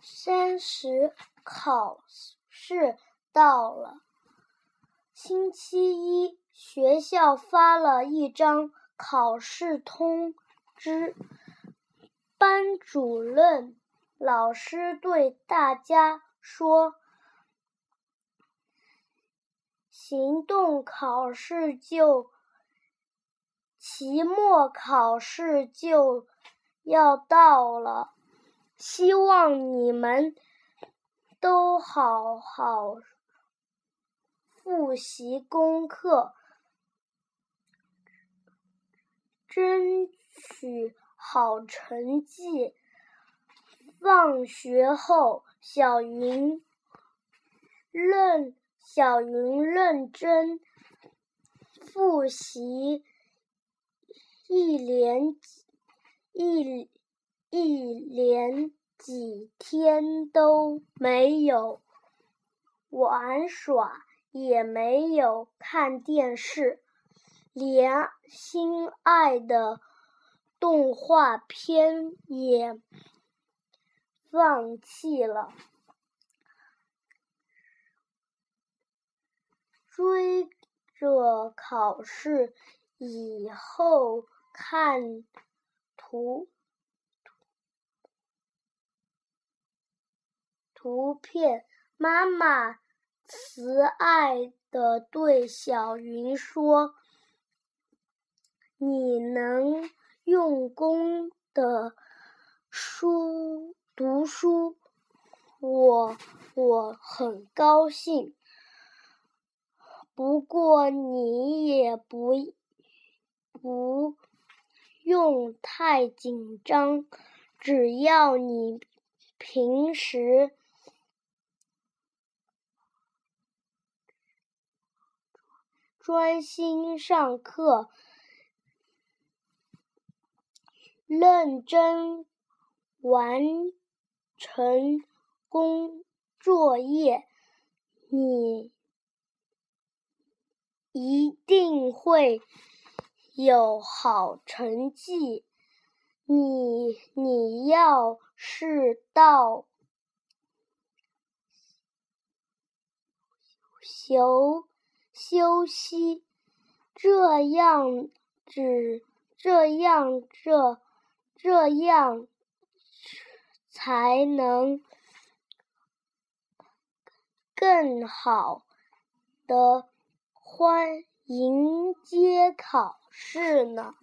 三十考试到了，星期一，学校发了一张考试通知。班主任老师对大家说：“行动考试就期末考试就要到了，希望你们都好好复习功课，争取。”好成绩。放学后，小云认小云认真复习，一连一一连几天都没有玩耍，也没有看电视，连心爱的。动画片也放弃了，追着考试以后看图图片。妈妈慈爱的对小云说：“你能。”用功的书读书，我我很高兴。不过你也不不用太紧张，只要你平时专心上课。认真完成工作业，你一定会有好成绩。你你要是到休休息，这样只这样这。这样才能更好的欢迎接考试呢。